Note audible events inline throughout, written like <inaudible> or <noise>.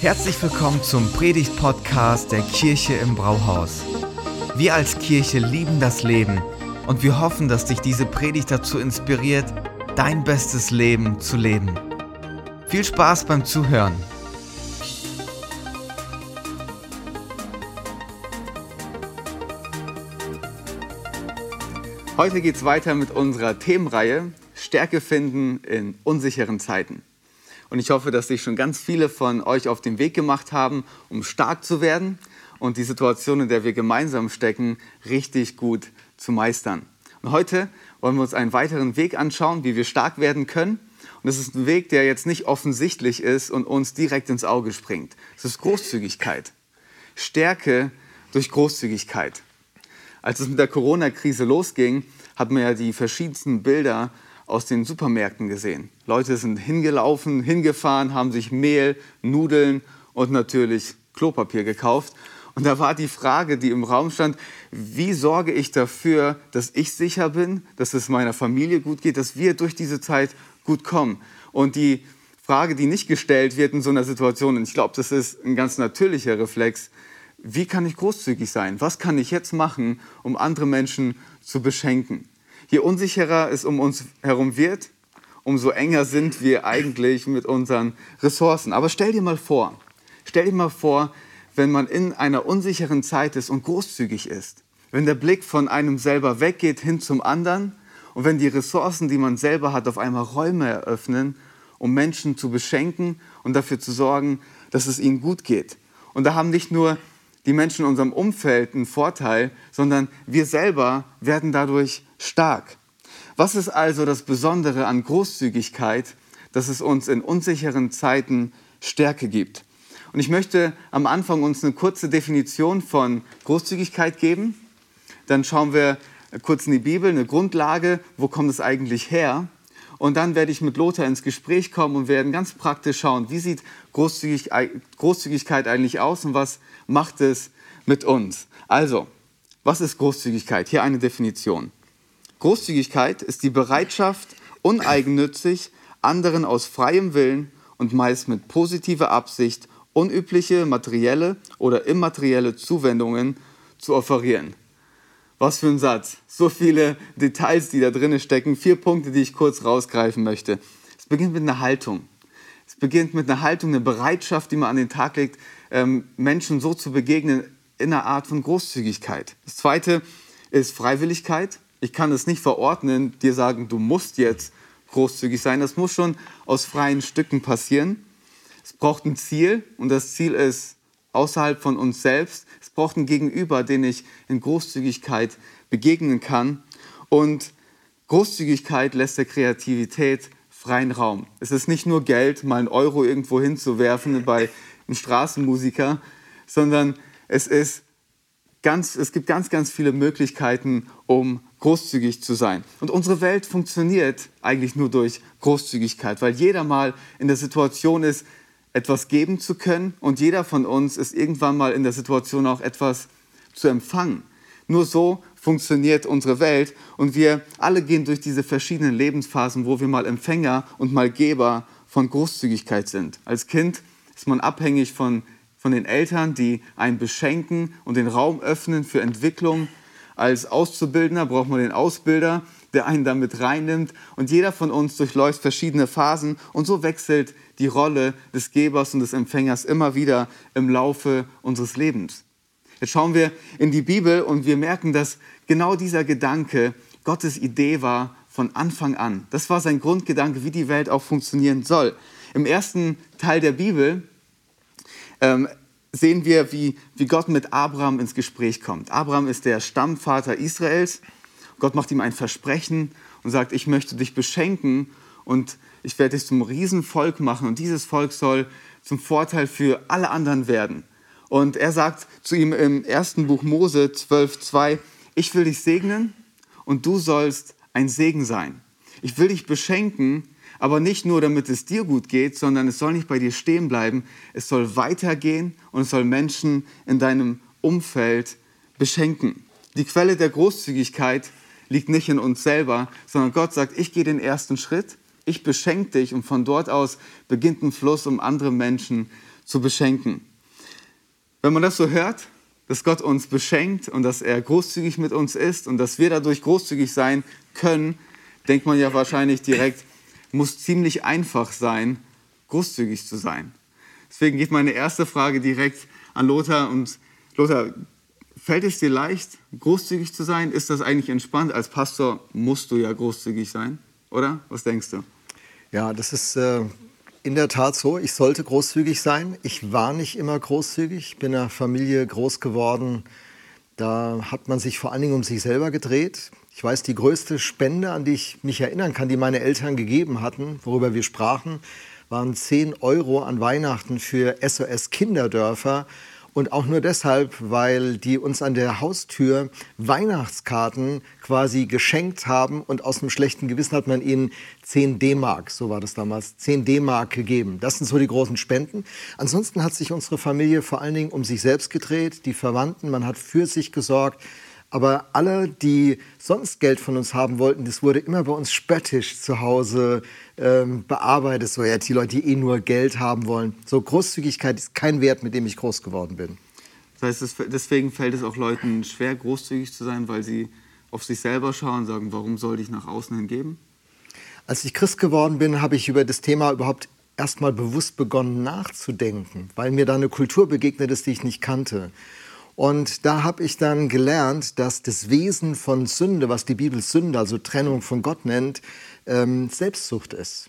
Herzlich willkommen zum Predigt-Podcast der Kirche im Brauhaus. Wir als Kirche lieben das Leben und wir hoffen, dass dich diese Predigt dazu inspiriert, dein bestes Leben zu leben. Viel Spaß beim Zuhören. Heute geht es weiter mit unserer Themenreihe Stärke finden in unsicheren Zeiten. Und ich hoffe, dass sich schon ganz viele von euch auf den Weg gemacht haben, um stark zu werden und die Situation, in der wir gemeinsam stecken, richtig gut zu meistern. Und heute wollen wir uns einen weiteren Weg anschauen, wie wir stark werden können. Und es ist ein Weg, der jetzt nicht offensichtlich ist und uns direkt ins Auge springt. Es ist Großzügigkeit. Stärke durch Großzügigkeit. Als es mit der Corona-Krise losging, hat man ja die verschiedensten Bilder aus den Supermärkten gesehen. Leute sind hingelaufen, hingefahren, haben sich Mehl, Nudeln und natürlich Klopapier gekauft. Und da war die Frage, die im Raum stand, wie sorge ich dafür, dass ich sicher bin, dass es meiner Familie gut geht, dass wir durch diese Zeit gut kommen. Und die Frage, die nicht gestellt wird in so einer Situation, und ich glaube, das ist ein ganz natürlicher Reflex, wie kann ich großzügig sein? Was kann ich jetzt machen, um andere Menschen zu beschenken? Je unsicherer es um uns herum wird, umso enger sind wir eigentlich mit unseren Ressourcen. Aber stell dir mal vor, stell dir mal vor, wenn man in einer unsicheren Zeit ist und großzügig ist, wenn der Blick von einem selber weggeht hin zum anderen und wenn die Ressourcen, die man selber hat, auf einmal Räume eröffnen, um Menschen zu beschenken und dafür zu sorgen, dass es ihnen gut geht. Und da haben nicht nur die Menschen in unserem Umfeld einen Vorteil, sondern wir selber werden dadurch stark. Was ist also das Besondere an Großzügigkeit, dass es uns in unsicheren Zeiten Stärke gibt? Und ich möchte am Anfang uns eine kurze Definition von Großzügigkeit geben. Dann schauen wir kurz in die Bibel, eine Grundlage, wo kommt es eigentlich her? Und dann werde ich mit Lothar ins Gespräch kommen und werden ganz praktisch schauen, wie sieht Großzügig, Großzügigkeit eigentlich aus und was macht es mit uns. Also, was ist Großzügigkeit? Hier eine Definition. Großzügigkeit ist die Bereitschaft, uneigennützig anderen aus freiem Willen und meist mit positiver Absicht unübliche materielle oder immaterielle Zuwendungen zu offerieren. Was für ein Satz. So viele Details, die da drin stecken. Vier Punkte, die ich kurz rausgreifen möchte. Es beginnt mit einer Haltung. Es beginnt mit einer Haltung, einer Bereitschaft, die man an den Tag legt, ähm, Menschen so zu begegnen in einer Art von Großzügigkeit. Das zweite ist Freiwilligkeit ich kann es nicht verordnen, dir sagen, du musst jetzt großzügig sein. Das muss schon aus freien Stücken passieren. Es braucht ein Ziel und das Ziel ist außerhalb von uns selbst. Es braucht einen Gegenüber, den ich in Großzügigkeit begegnen kann. Und Großzügigkeit lässt der Kreativität freien Raum. Es ist nicht nur Geld, mal einen Euro irgendwo hinzuwerfen bei einem Straßenmusiker, sondern es ist ganz, es gibt ganz, ganz viele Möglichkeiten, um großzügig zu sein. Und unsere Welt funktioniert eigentlich nur durch Großzügigkeit, weil jeder mal in der Situation ist, etwas geben zu können und jeder von uns ist irgendwann mal in der Situation auch etwas zu empfangen. Nur so funktioniert unsere Welt und wir alle gehen durch diese verschiedenen Lebensphasen, wo wir mal Empfänger und mal Geber von Großzügigkeit sind. Als Kind ist man abhängig von von den Eltern, die einen beschenken und den Raum öffnen für Entwicklung. Als Auszubildender braucht man den Ausbilder, der einen damit reinnimmt. Und jeder von uns durchläuft verschiedene Phasen und so wechselt die Rolle des Gebers und des Empfängers immer wieder im Laufe unseres Lebens. Jetzt schauen wir in die Bibel und wir merken, dass genau dieser Gedanke Gottes Idee war von Anfang an. Das war sein Grundgedanke, wie die Welt auch funktionieren soll. Im ersten Teil der Bibel ähm, sehen wir, wie, wie Gott mit Abraham ins Gespräch kommt. Abraham ist der Stammvater Israels. Gott macht ihm ein Versprechen und sagt, ich möchte dich beschenken und ich werde dich zum Riesenvolk machen und dieses Volk soll zum Vorteil für alle anderen werden. Und er sagt zu ihm im ersten Buch Mose 12,2, ich will dich segnen und du sollst ein Segen sein. Ich will dich beschenken aber nicht nur, damit es dir gut geht, sondern es soll nicht bei dir stehen bleiben. Es soll weitergehen und es soll Menschen in deinem Umfeld beschenken. Die Quelle der Großzügigkeit liegt nicht in uns selber, sondern Gott sagt, ich gehe den ersten Schritt, ich beschenke dich und von dort aus beginnt ein Fluss, um andere Menschen zu beschenken. Wenn man das so hört, dass Gott uns beschenkt und dass er großzügig mit uns ist und dass wir dadurch großzügig sein können, denkt man ja wahrscheinlich direkt, muss ziemlich einfach sein, großzügig zu sein. Deswegen geht meine erste Frage direkt an Lothar. Und Lothar, fällt es dir leicht, großzügig zu sein? Ist das eigentlich entspannt? Als Pastor musst du ja großzügig sein, oder? Was denkst du? Ja, das ist äh, in der Tat so. Ich sollte großzügig sein. Ich war nicht immer großzügig. Ich bin in einer Familie groß geworden. Da hat man sich vor allen Dingen um sich selber gedreht. Ich weiß, die größte Spende, an die ich mich erinnern kann, die meine Eltern gegeben hatten, worüber wir sprachen, waren 10 Euro an Weihnachten für SOS Kinderdörfer. Und auch nur deshalb, weil die uns an der Haustür Weihnachtskarten quasi geschenkt haben und aus dem schlechten Gewissen hat man ihnen 10 D-Mark, so war das damals, 10 D-Mark gegeben. Das sind so die großen Spenden. Ansonsten hat sich unsere Familie vor allen Dingen um sich selbst gedreht, die Verwandten, man hat für sich gesorgt. Aber alle, die sonst Geld von uns haben wollten, das wurde immer bei uns spöttisch zu Hause ähm, bearbeitet. So, ja, die Leute, die eh nur Geld haben wollen. So, Großzügigkeit ist kein Wert, mit dem ich groß geworden bin. Das heißt, deswegen fällt es auch Leuten schwer, großzügig zu sein, weil sie auf sich selber schauen und sagen, warum sollte ich nach außen hin geben? Als ich Christ geworden bin, habe ich über das Thema überhaupt erstmal bewusst begonnen nachzudenken, weil mir da eine Kultur begegnet ist, die ich nicht kannte. Und da habe ich dann gelernt, dass das Wesen von Sünde, was die Bibel Sünde, also Trennung von Gott nennt, ähm, Selbstsucht ist.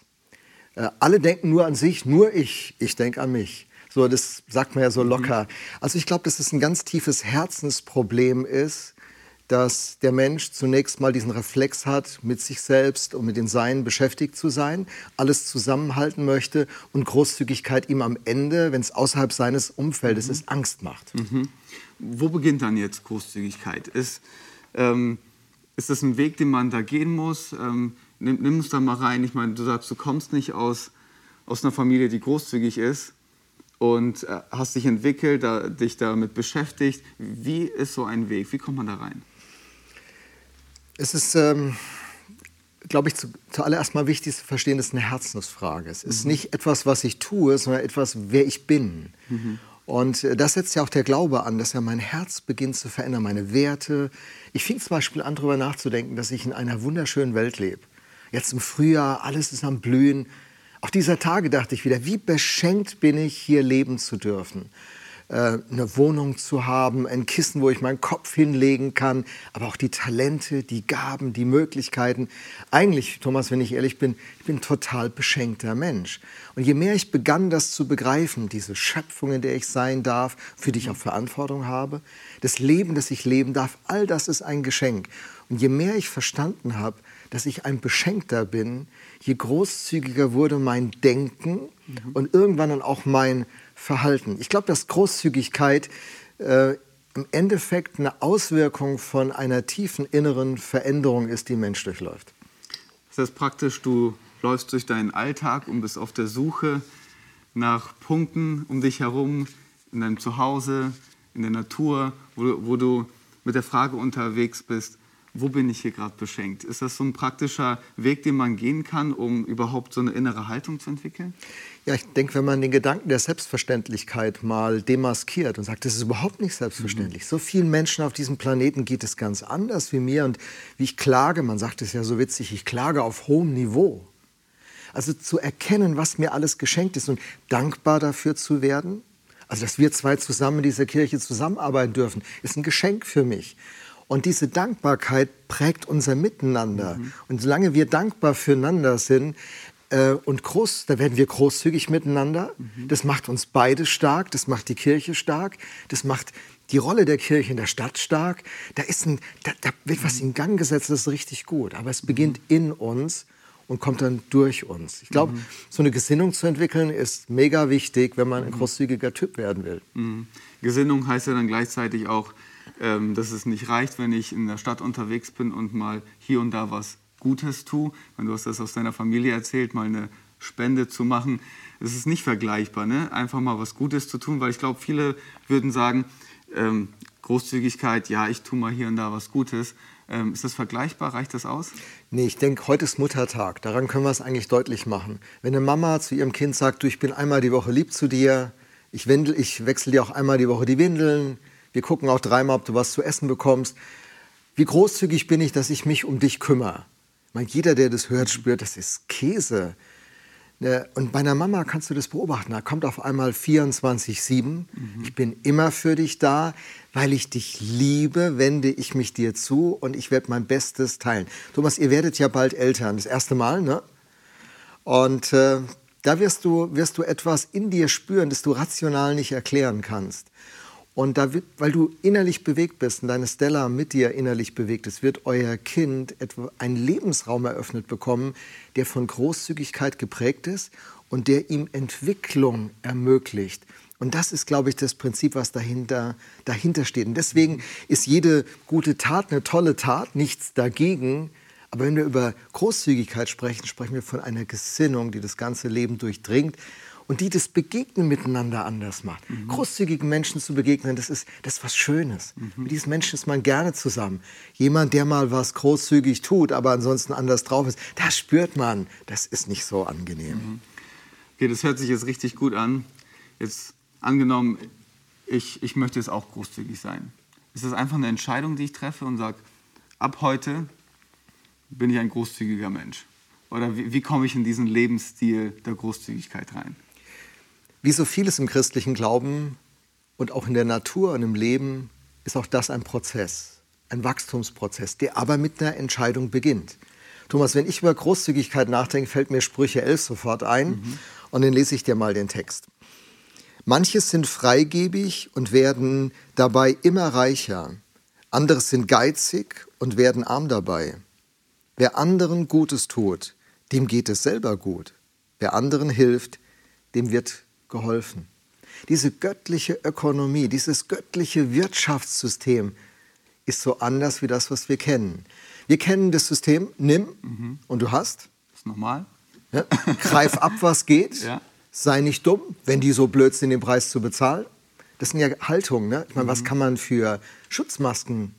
Äh, alle denken nur an sich, nur ich, ich denke an mich. So, das sagt man ja so locker. Also ich glaube, dass es ein ganz tiefes Herzensproblem ist, dass der Mensch zunächst mal diesen Reflex hat, mit sich selbst und mit den Seinen beschäftigt zu sein, alles zusammenhalten möchte und Großzügigkeit ihm am Ende, wenn es außerhalb seines Umfeldes mhm. ist, Angst macht. Mhm. Wo beginnt dann jetzt Großzügigkeit? Ist, ähm, ist das ein Weg, den man da gehen muss? Ähm, nimm, nimm uns da mal rein. Ich meine, du sagst, du kommst nicht aus, aus einer Familie, die großzügig ist und äh, hast dich entwickelt, da, dich damit beschäftigt. Wie ist so ein Weg? Wie kommt man da rein? Es ist, ähm, glaube ich, zu, zuallererst mal wichtig zu verstehen, es ist eine Herzensfrage. Es ist mhm. nicht etwas, was ich tue, sondern etwas, wer ich bin. Mhm. Und äh, das setzt ja auch der Glaube an, dass ja mein Herz beginnt zu verändern, meine Werte. Ich fing zum Beispiel an, darüber nachzudenken, dass ich in einer wunderschönen Welt lebe. Jetzt im Frühjahr, alles ist am Blühen. Auf dieser Tage dachte ich wieder, wie beschenkt bin ich, hier leben zu dürfen. Äh, eine Wohnung zu haben, ein Kissen, wo ich meinen Kopf hinlegen kann, aber auch die Talente, die Gaben, die Möglichkeiten. Eigentlich, Thomas, wenn ich ehrlich bin, ich bin ein total beschenkter Mensch. Und je mehr ich begann, das zu begreifen, diese Schöpfung, in der ich sein darf, für die ich auch Verantwortung habe, das Leben, das ich leben darf, all das ist ein Geschenk. Und je mehr ich verstanden habe, dass ich ein Beschenkter bin, je großzügiger wurde mein Denken mhm. und irgendwann dann auch mein Verhalten. Ich glaube, dass Großzügigkeit äh, im Endeffekt eine Auswirkung von einer tiefen inneren Veränderung ist, die Mensch durchläuft. Das heißt praktisch, du läufst durch deinen Alltag und bist auf der Suche nach Punkten um dich herum, in deinem Zuhause, in der Natur, wo, wo du mit der Frage unterwegs bist, wo bin ich hier gerade beschenkt? Ist das so ein praktischer Weg, den man gehen kann, um überhaupt so eine innere Haltung zu entwickeln? Ja, ich denke, wenn man den Gedanken der Selbstverständlichkeit mal demaskiert und sagt, das ist überhaupt nicht selbstverständlich. Mhm. So vielen Menschen auf diesem Planeten geht es ganz anders wie mir und wie ich klage, man sagt es ja so witzig, ich klage auf hohem Niveau. Also zu erkennen, was mir alles geschenkt ist und dankbar dafür zu werden, also dass wir zwei zusammen in dieser Kirche zusammenarbeiten dürfen, ist ein Geschenk für mich. Und diese Dankbarkeit prägt unser Miteinander. Mhm. Und solange wir dankbar füreinander sind äh, und groß, da werden wir großzügig miteinander. Mhm. Das macht uns beide stark, das macht die Kirche stark, das macht die Rolle der Kirche in der Stadt stark. Da, ist ein, da, da wird was in Gang gesetzt, das ist richtig gut. Aber es beginnt in uns und kommt dann durch uns. Ich glaube, mhm. so eine Gesinnung zu entwickeln ist mega wichtig, wenn man ein mhm. großzügiger Typ werden will. Mhm. Gesinnung heißt ja dann gleichzeitig auch, ähm, dass es nicht reicht, wenn ich in der Stadt unterwegs bin und mal hier und da was Gutes tue. Wenn du hast das aus deiner Familie erzählt, mal eine Spende zu machen. Es ist nicht vergleichbar, ne? einfach mal was Gutes zu tun, weil ich glaube, viele würden sagen, ähm, Großzügigkeit, ja, ich tue mal hier und da was Gutes. Ähm, ist das vergleichbar? Reicht das aus? Nee, ich denke, heute ist Muttertag. Daran können wir es eigentlich deutlich machen. Wenn eine Mama zu ihrem Kind sagt, du, ich bin einmal die Woche lieb zu dir, Ich, windel, ich wechsle dir auch einmal die Woche die Windeln. Wir gucken auch dreimal, ob du was zu essen bekommst. Wie großzügig bin ich, dass ich mich um dich kümmere? Meine, jeder, der das hört, spürt, das ist Käse. Ne, und bei einer Mama kannst du das beobachten. Da kommt auf einmal 24-7. Mhm. Ich bin immer für dich da. Weil ich dich liebe, wende ich mich dir zu und ich werde mein Bestes teilen. Thomas, ihr werdet ja bald Eltern. Das erste Mal, ne? Und äh, da wirst du, wirst du etwas in dir spüren, das du rational nicht erklären kannst. Und da weil du innerlich bewegt bist und deine Stella mit dir innerlich bewegt ist, wird euer Kind etwa einen Lebensraum eröffnet bekommen, der von Großzügigkeit geprägt ist und der ihm Entwicklung ermöglicht. Und das ist, glaube ich, das Prinzip, was dahinter, dahinter steht. Und deswegen ist jede gute Tat eine tolle Tat, nichts dagegen. Aber wenn wir über Großzügigkeit sprechen, sprechen wir von einer Gesinnung, die das ganze Leben durchdringt und die das Begegnen miteinander anders macht. Mhm. Großzügigen Menschen zu begegnen, das ist, das ist was Schönes. Mhm. Mit diesen Menschen ist man gerne zusammen. Jemand, der mal was großzügig tut, aber ansonsten anders drauf ist, das spürt man, das ist nicht so angenehm. Mhm. Okay, das hört sich jetzt richtig gut an. Jetzt angenommen, ich, ich möchte jetzt auch großzügig sein. Ist das einfach eine Entscheidung, die ich treffe und sage, ab heute bin ich ein großzügiger Mensch? Oder wie, wie komme ich in diesen Lebensstil der Großzügigkeit rein? Wie so vieles im christlichen Glauben und auch in der Natur und im Leben ist auch das ein Prozess, ein Wachstumsprozess, der aber mit einer Entscheidung beginnt. Thomas, wenn ich über Großzügigkeit nachdenke, fällt mir Sprüche 11 sofort ein mhm. und dann lese ich dir mal den Text. Manches sind freigebig und werden dabei immer reicher, anderes sind geizig und werden arm dabei. Wer anderen Gutes tut, dem geht es selber gut. Wer anderen hilft, dem wird geholfen. Diese göttliche Ökonomie, dieses göttliche Wirtschaftssystem ist so anders wie das, was wir kennen. Wir kennen das System, nimm mhm. und du hast. Das ist normal. Ja, greif ab, was geht. Ja. Sei nicht dumm, wenn die so blöd sind, den Preis zu bezahlen. Das sind ja Haltungen. Ne? Ich meine, mhm. was kann man für Schutzmasken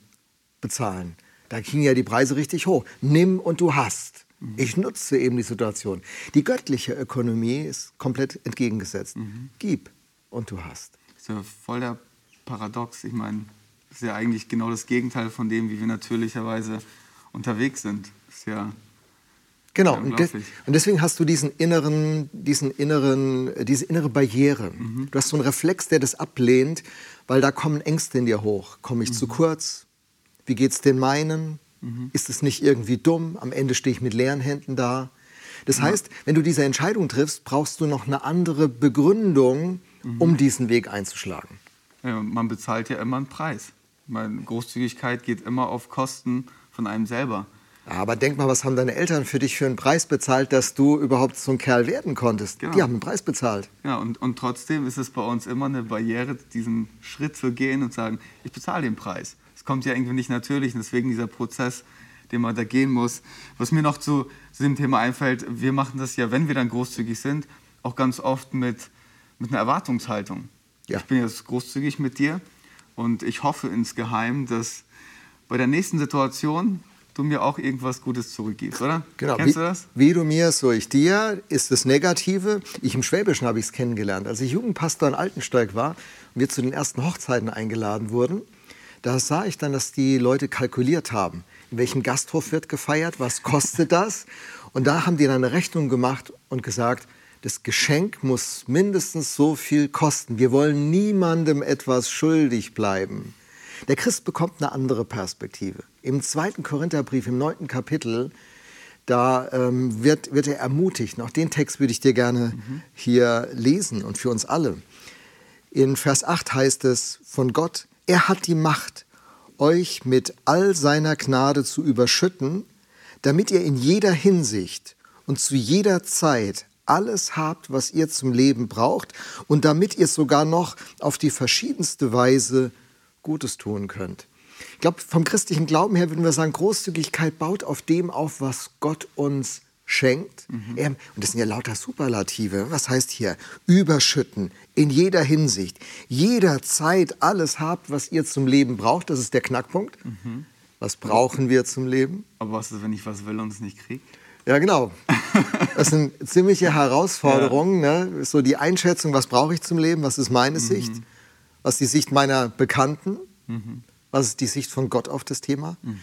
bezahlen? Da gingen ja die Preise richtig hoch. Nimm und du hast. Ich nutze eben die Situation. Die göttliche Ökonomie ist komplett entgegengesetzt. Mhm. Gib und du hast. Das ist ja voll der Paradox. Ich meine, das ist ja eigentlich genau das Gegenteil von dem, wie wir natürlicherweise unterwegs sind. Das ist ja Genau, und, de und, deswegen hast du diesen inneren, diesen inneren, diese innere Barriere. Mhm. Du hast so einen Reflex, der das ablehnt, weil da kommen Ängste in dir hoch. Komme ich mhm. zu kurz? Wie geht es den meinen? Mhm. Ist es nicht irgendwie dumm? Am Ende stehe ich mit leeren Händen da. Das ja. heißt, wenn du diese Entscheidung triffst, brauchst du noch eine andere Begründung, mhm. um diesen Weg einzuschlagen. Ja, man bezahlt ja immer einen Preis. Meine Großzügigkeit geht immer auf Kosten von einem selber. Aber denk mal, was haben deine Eltern für dich für einen Preis bezahlt, dass du überhaupt so ein Kerl werden konntest? Genau. Die haben einen Preis bezahlt. Ja, und, und trotzdem ist es bei uns immer eine Barriere, diesen Schritt zu gehen und sagen, ich bezahle den Preis kommt ja irgendwie nicht natürlich. Und deswegen dieser Prozess, den man da gehen muss. Was mir noch zu, zu dem Thema einfällt, wir machen das ja, wenn wir dann großzügig sind, auch ganz oft mit, mit einer Erwartungshaltung. Ja. Ich bin jetzt großzügig mit dir und ich hoffe insgeheim, dass bei der nächsten Situation du mir auch irgendwas Gutes zurückgibst, oder? Genau. Kennst wie, du das? Wie du mir, so ich dir, ist das Negative. Ich im Schwäbischen habe ich es kennengelernt. Als ich Jugendpastor in Altensteig war und wir zu den ersten Hochzeiten eingeladen wurden, da sah ich dann, dass die Leute kalkuliert haben. In welchem Gasthof wird gefeiert? Was kostet das? Und da haben die dann eine Rechnung gemacht und gesagt, das Geschenk muss mindestens so viel kosten. Wir wollen niemandem etwas schuldig bleiben. Der Christ bekommt eine andere Perspektive. Im zweiten Korintherbrief, im neunten Kapitel, da ähm, wird, wird er ermutigt. Auch den Text würde ich dir gerne mhm. hier lesen und für uns alle. In Vers 8 heißt es, von Gott er hat die Macht, euch mit all seiner Gnade zu überschütten, damit ihr in jeder Hinsicht und zu jeder Zeit alles habt, was ihr zum Leben braucht und damit ihr sogar noch auf die verschiedenste Weise Gutes tun könnt. Ich glaube, vom christlichen Glauben her würden wir sagen, Großzügigkeit baut auf dem auf, was Gott uns schenkt. Mhm. Er, und das sind ja lauter Superlative. Was heißt hier? Überschütten in jeder Hinsicht. Jederzeit alles habt, was ihr zum Leben braucht. Das ist der Knackpunkt. Mhm. Was brauchen wir zum Leben? Aber was ist, wenn ich was will und es nicht kriege? Ja, genau. <laughs> Das sind ziemliche Herausforderungen. Ja. Ne? So die Einschätzung, was brauche ich zum Leben, was ist meine mhm. Sicht, was ist die Sicht meiner Bekannten, mhm. was ist die Sicht von Gott auf das Thema. Mhm.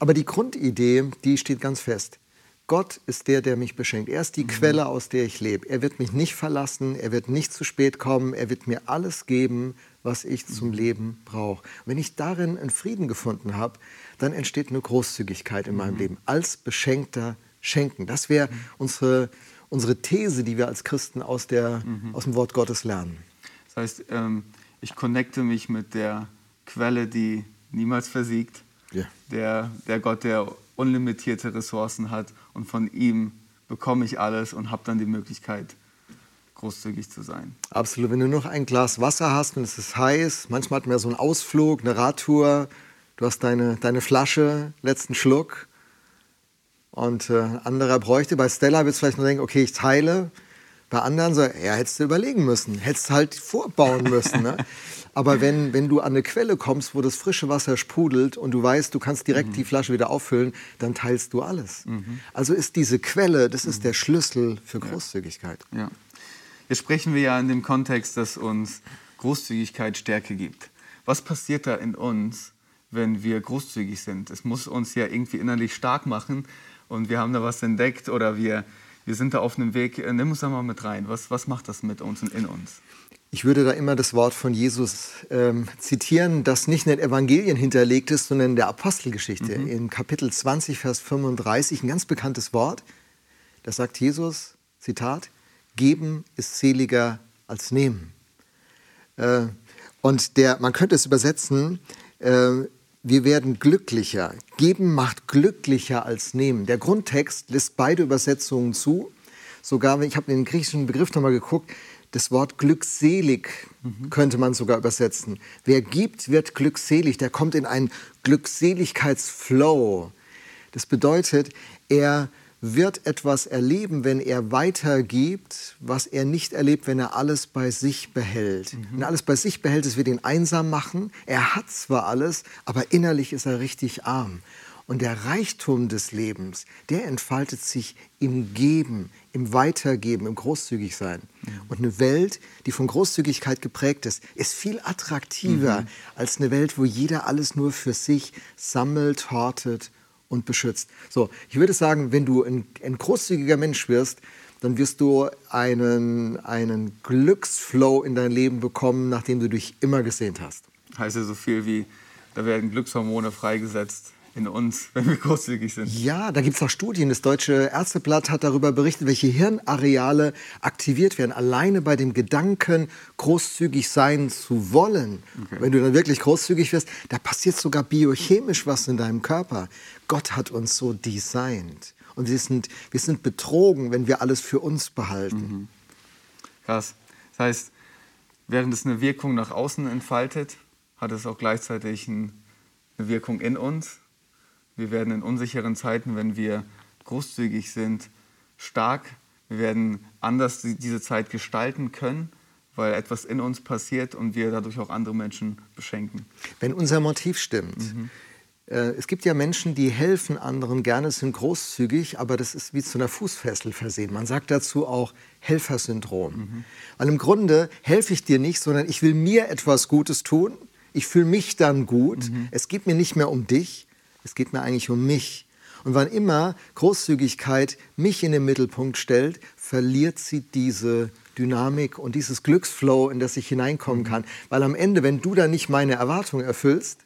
Aber die Grundidee, die steht ganz fest. Gott ist der, der mich beschenkt. Er ist die mhm. Quelle, aus der ich lebe. Er wird mich nicht verlassen, er wird nicht zu spät kommen, er wird mir alles geben, was ich zum mhm. Leben brauche. Wenn ich darin einen Frieden gefunden habe, dann entsteht eine Großzügigkeit in meinem mhm. Leben. Als beschenkter Schenken. Das wäre mhm. unsere, unsere These, die wir als Christen aus, der, mhm. aus dem Wort Gottes lernen. Das heißt, ähm, ich connecte mich mit der Quelle, die niemals versiegt. Yeah. Der, der Gott, der unlimitierte Ressourcen hat und von ihm bekomme ich alles und habe dann die Möglichkeit, großzügig zu sein. Absolut. Wenn du noch ein Glas Wasser hast und es ist heiß, manchmal hat man ja so einen Ausflug, eine Radtour, du hast deine, deine Flasche, letzten Schluck und äh, anderer bräuchte. Bei Stella wird es vielleicht nur denken, okay, ich teile. Bei anderen so, ja, hättest du überlegen müssen, hättest halt vorbauen müssen. Ne? <laughs> Aber wenn, wenn du an eine Quelle kommst, wo das frische Wasser sprudelt und du weißt, du kannst direkt mhm. die Flasche wieder auffüllen, dann teilst du alles. Mhm. Also ist diese Quelle, das ist mhm. der Schlüssel für Großzügigkeit. Ja. ja. Jetzt sprechen wir ja in dem Kontext, dass uns Großzügigkeit Stärke gibt. Was passiert da in uns, wenn wir großzügig sind? Es muss uns ja irgendwie innerlich stark machen und wir haben da was entdeckt oder wir, wir sind da auf einem Weg. Nimm uns da mal mit rein. Was, was macht das mit uns und in uns? Ich würde da immer das Wort von Jesus ähm, zitieren, das nicht in den Evangelien hinterlegt ist, sondern in der Apostelgeschichte. Mhm. In Kapitel 20, Vers 35, ein ganz bekanntes Wort. Da sagt Jesus, Zitat, Geben ist seliger als nehmen. Äh, und der, man könnte es übersetzen, äh, wir werden glücklicher. Geben macht glücklicher als nehmen. Der Grundtext lässt beide Übersetzungen zu. Sogar, ich habe den griechischen Begriff nochmal geguckt, das Wort glückselig könnte man sogar übersetzen. Wer gibt, wird glückselig. Der kommt in einen Glückseligkeitsflow. Das bedeutet, er wird etwas erleben, wenn er weitergibt, was er nicht erlebt, wenn er alles bei sich behält. Mhm. Wenn er alles bei sich behält, es wird ihn einsam machen. Er hat zwar alles, aber innerlich ist er richtig arm. Und der Reichtum des Lebens, der entfaltet sich im Geben, im Weitergeben, im Großzügigsein. Mhm. Und eine Welt, die von Großzügigkeit geprägt ist, ist viel attraktiver mhm. als eine Welt, wo jeder alles nur für sich sammelt, hortet und beschützt. So, ich würde sagen, wenn du ein, ein großzügiger Mensch wirst, dann wirst du einen, einen Glücksflow in dein Leben bekommen, nachdem du dich immer gesehnt hast. Heißt ja so viel wie, da werden Glückshormone freigesetzt in uns, <laughs> wenn wir großzügig sind. Ja, da gibt es auch Studien. Das Deutsche Ärzteblatt hat darüber berichtet, welche Hirnareale aktiviert werden. Alleine bei dem Gedanken, großzügig sein zu wollen. Okay. Wenn du dann wirklich großzügig wirst, da passiert sogar biochemisch was in deinem Körper. Gott hat uns so designt. Und wir sind, wir sind betrogen, wenn wir alles für uns behalten. Mhm. Krass. Das heißt, während es eine Wirkung nach außen entfaltet, hat es auch gleichzeitig eine Wirkung in uns wir werden in unsicheren Zeiten, wenn wir großzügig sind, stark. Wir werden anders diese Zeit gestalten können, weil etwas in uns passiert und wir dadurch auch andere Menschen beschenken. Wenn unser Motiv stimmt. Mhm. Äh, es gibt ja Menschen, die helfen anderen gerne, sind großzügig, aber das ist wie zu einer Fußfessel versehen. Man sagt dazu auch Helfersyndrom. Mhm. Weil im Grunde helfe ich dir nicht, sondern ich will mir etwas Gutes tun. Ich fühle mich dann gut. Mhm. Es geht mir nicht mehr um dich, es geht mir eigentlich um mich. Und wann immer Großzügigkeit mich in den Mittelpunkt stellt, verliert sie diese Dynamik und dieses Glücksflow, in das ich hineinkommen kann. Weil am Ende, wenn du dann nicht meine Erwartungen erfüllst,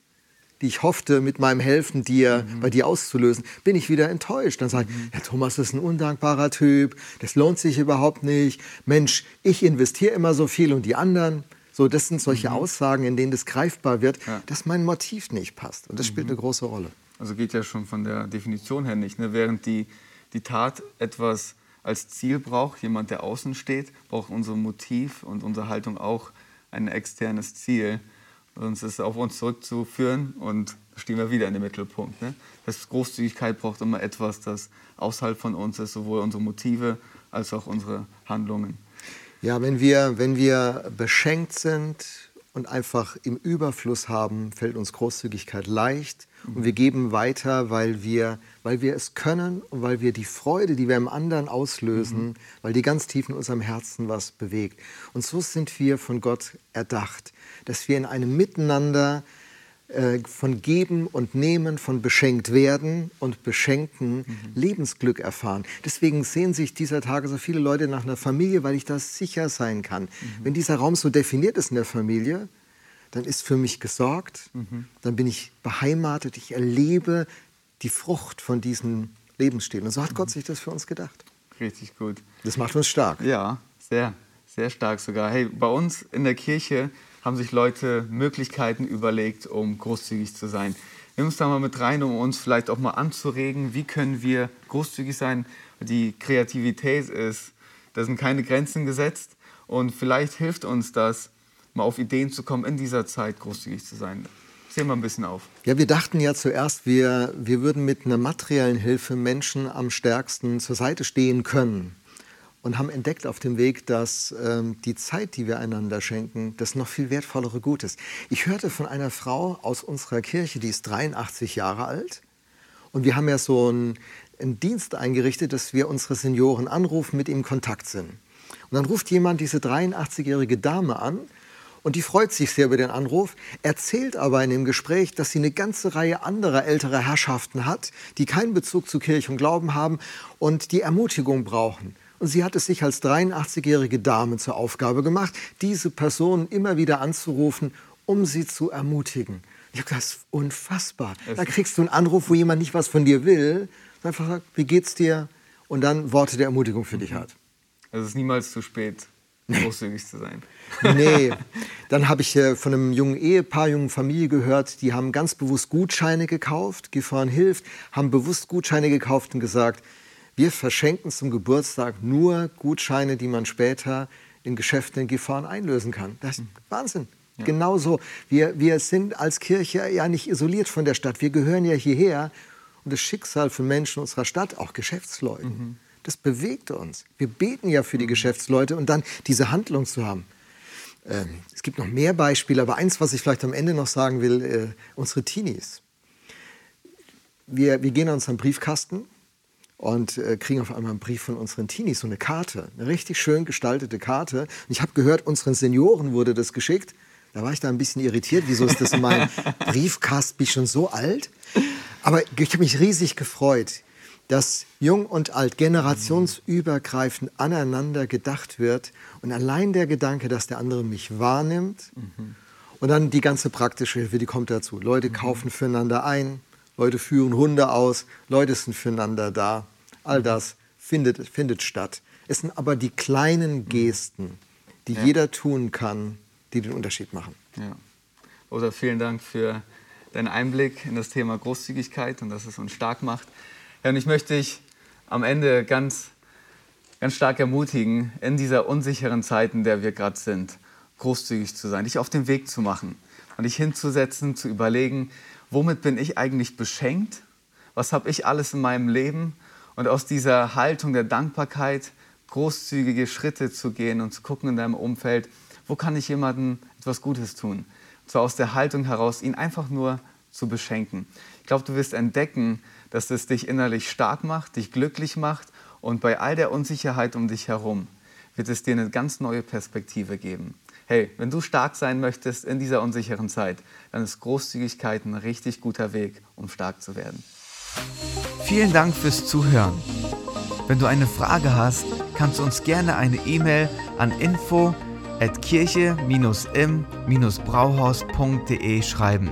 die ich hoffte, mit meinem Helfen dir, mhm. bei dir auszulösen, bin ich wieder enttäuscht. Dann sage ich, mhm. ja, Thomas ist ein undankbarer Typ, das lohnt sich überhaupt nicht. Mensch, ich investiere immer so viel und die anderen. So, das sind solche mhm. Aussagen, in denen das greifbar wird, ja. dass mein Motiv nicht passt. Und das spielt mhm. eine große Rolle. Also geht ja schon von der Definition her nicht. Ne? Während die, die Tat etwas als Ziel braucht, jemand, der außen steht, braucht unser Motiv und unsere Haltung auch ein externes Ziel. Sonst ist es auf uns zurückzuführen und stehen wir wieder in dem Mittelpunkt. Ne? Das Großzügigkeit braucht immer etwas, das außerhalb von uns ist, sowohl unsere Motive als auch unsere Handlungen. Ja, wenn wir, wenn wir beschenkt sind und einfach im Überfluss haben, fällt uns Großzügigkeit leicht. Und wir geben weiter, weil wir, weil wir es können und weil wir die Freude, die wir im anderen auslösen, mhm. weil die ganz tief in unserem Herzen was bewegt. Und so sind wir von Gott erdacht, dass wir in einem Miteinander von Geben und Nehmen, von beschenkt werden und beschenken mhm. Lebensglück erfahren. Deswegen sehen sich dieser Tage so viele Leute nach einer Familie, weil ich da sicher sein kann. Mhm. Wenn dieser Raum so definiert ist in der Familie, dann ist für mich gesorgt, mhm. dann bin ich beheimatet, ich erlebe die Frucht von diesem Lebensstil. Und so hat Gott sich das für uns gedacht. Richtig gut. Das macht uns stark. Ja, sehr, sehr stark sogar. Hey, bei uns in der Kirche haben sich Leute Möglichkeiten überlegt, um großzügig zu sein. Nimm uns da mal mit rein, um uns vielleicht auch mal anzuregen, wie können wir großzügig sein. Die Kreativität ist, da sind keine Grenzen gesetzt und vielleicht hilft uns das, mal auf Ideen zu kommen, in dieser Zeit großzügig zu sein. Zähl mal ein bisschen auf. Ja, wir dachten ja zuerst, wir, wir würden mit einer materiellen Hilfe Menschen am stärksten zur Seite stehen können und haben entdeckt auf dem Weg, dass ähm, die Zeit, die wir einander schenken, das noch viel wertvollere Gut ist. Ich hörte von einer Frau aus unserer Kirche, die ist 83 Jahre alt. Und wir haben ja so einen, einen Dienst eingerichtet, dass wir unsere Senioren anrufen, mit ihnen Kontakt sind. Und dann ruft jemand diese 83-jährige Dame an und die freut sich sehr über den Anruf, erzählt aber in dem Gespräch, dass sie eine ganze Reihe anderer älterer Herrschaften hat, die keinen Bezug zu Kirche und Glauben haben und die Ermutigung brauchen. Und sie hat es sich als 83-jährige Dame zur Aufgabe gemacht, diese Personen immer wieder anzurufen, um sie zu ermutigen. Ich habe das ist unfassbar. Da kriegst du einen Anruf, wo jemand nicht was von dir will, einfach sagt, wie geht's dir? Und dann Worte der Ermutigung für dich hat. Es ist niemals zu spät, großzügig zu sein. <laughs> Nee. <laughs> Dann habe ich äh, von einem jungen Ehepaar, jungen Familie gehört, die haben ganz bewusst Gutscheine gekauft. Gefahren hilft, haben bewusst Gutscheine gekauft und gesagt, wir verschenken zum Geburtstag nur Gutscheine, die man später in Geschäften in Gefahren einlösen kann. Das ist Wahnsinn. Ja. Genauso. Wir, wir sind als Kirche ja nicht isoliert von der Stadt. Wir gehören ja hierher. Und das Schicksal von Menschen unserer Stadt, auch Geschäftsleuten, mhm. das bewegt uns. Wir beten ja für die mhm. Geschäftsleute und dann diese Handlung zu haben. Ähm, es gibt noch mehr Beispiele, aber eins, was ich vielleicht am Ende noch sagen will, äh, unsere Teenies. Wir, wir gehen an unseren Briefkasten und äh, kriegen auf einmal einen Brief von unseren Teenies, so eine Karte, eine richtig schön gestaltete Karte. Und ich habe gehört, unseren Senioren wurde das geschickt. Da war ich da ein bisschen irritiert. Wieso ist das in meinem <laughs> Briefkasten? Bin ich schon so alt? Aber ich habe mich riesig gefreut, dass jung und alt generationsübergreifend aneinander gedacht wird. Und allein der Gedanke, dass der andere mich wahrnimmt. Mhm. Und dann die ganze praktische Hilfe, die kommt dazu. Leute kaufen füreinander ein, Leute führen Hunde aus, Leute sind füreinander da. All das findet, findet statt. Es sind aber die kleinen Gesten, die ja. jeder tun kann, die den Unterschied machen. Ja. Oder vielen Dank für deinen Einblick in das Thema Großzügigkeit und dass es uns stark macht. Ja, und ich möchte dich am Ende ganz, ganz stark ermutigen, in dieser unsicheren Zeit, in der wir gerade sind, großzügig zu sein, dich auf den Weg zu machen und dich hinzusetzen, zu überlegen, womit bin ich eigentlich beschenkt? Was habe ich alles in meinem Leben? Und aus dieser Haltung der Dankbarkeit großzügige Schritte zu gehen und zu gucken in deinem Umfeld, wo kann ich jemandem etwas Gutes tun? Und zwar aus der Haltung heraus, ihn einfach nur zu beschenken. Ich glaube, du wirst entdecken, dass es dich innerlich stark macht, dich glücklich macht und bei all der Unsicherheit um dich herum wird es dir eine ganz neue Perspektive geben hey, wenn du stark sein möchtest in dieser unsicheren Zeit, dann ist Großzügigkeit ein richtig guter Weg, um stark zu werden. Vielen Dank fürs Zuhören. Wenn du eine Frage hast, kannst du uns gerne eine E-Mail an info at kirche-im-brauhaus.de schreiben.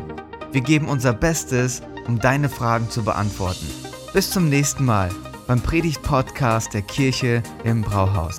Wir geben unser Bestes, um deine Fragen zu beantworten. Bis zum nächsten Mal beim Predigt-Podcast der Kirche im Brauhaus.